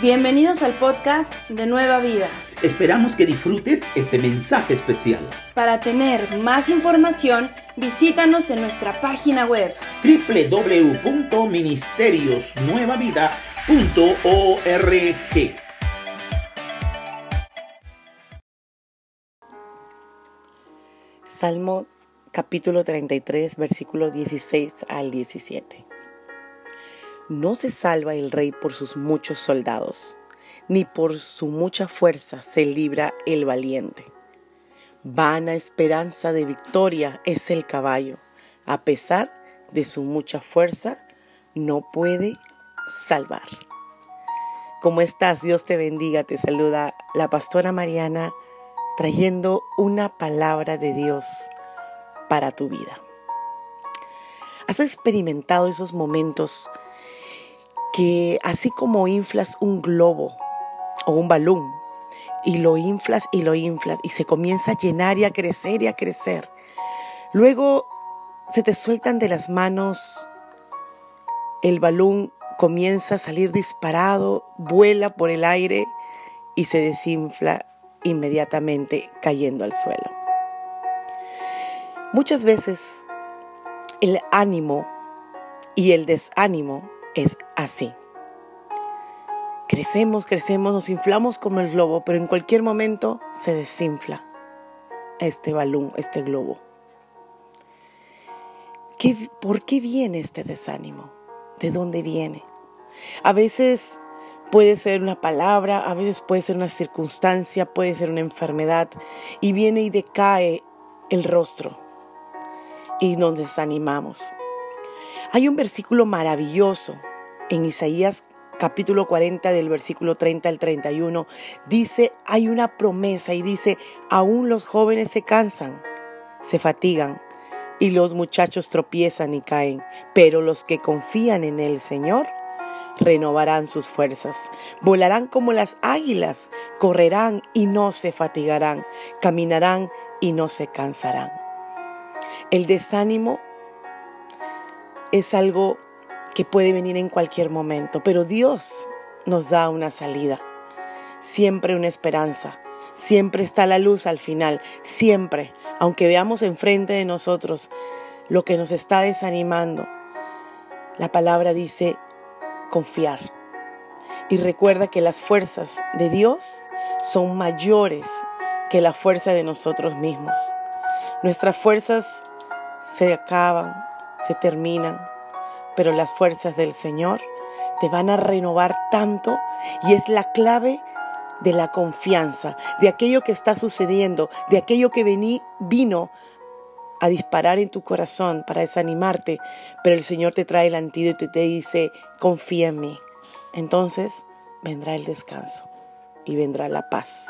Bienvenidos al podcast de Nueva Vida. Esperamos que disfrutes este mensaje especial. Para tener más información, visítanos en nuestra página web www.ministeriosnuevavida.org. Salmo capítulo 33, versículo 16 al 17. No se salva el rey por sus muchos soldados, ni por su mucha fuerza se libra el valiente. Vana esperanza de victoria es el caballo, a pesar de su mucha fuerza, no puede salvar. ¿Cómo estás? Dios te bendiga, te saluda la pastora Mariana trayendo una palabra de Dios para tu vida. ¿Has experimentado esos momentos que así como inflas un globo o un balón y lo inflas y lo inflas y se comienza a llenar y a crecer y a crecer, luego se te sueltan de las manos, el balón comienza a salir disparado, vuela por el aire y se desinfla inmediatamente cayendo al suelo. Muchas veces el ánimo y el desánimo es así. Crecemos, crecemos, nos inflamos como el globo, pero en cualquier momento se desinfla este balón, este globo. ¿Qué, ¿Por qué viene este desánimo? ¿De dónde viene? A veces puede ser una palabra, a veces puede ser una circunstancia, puede ser una enfermedad y viene y decae el rostro y nos desanimamos. Hay un versículo maravilloso en Isaías capítulo 40 del versículo 30 al 31. Dice, hay una promesa y dice, aún los jóvenes se cansan, se fatigan y los muchachos tropiezan y caen, pero los que confían en el Señor renovarán sus fuerzas, volarán como las águilas, correrán y no se fatigarán, caminarán y no se cansarán. El desánimo es algo que puede venir en cualquier momento, pero Dios nos da una salida, siempre una esperanza, siempre está la luz al final, siempre, aunque veamos enfrente de nosotros lo que nos está desanimando. La palabra dice confiar. Y recuerda que las fuerzas de Dios son mayores que la fuerza de nosotros mismos. Nuestras fuerzas se acaban, se terminan, pero las fuerzas del Señor te van a renovar tanto y es la clave de la confianza, de aquello que está sucediendo, de aquello que vení, vino a disparar en tu corazón para desanimarte, pero el Señor te trae el antídoto y te dice, confía en mí. Entonces vendrá el descanso y vendrá la paz.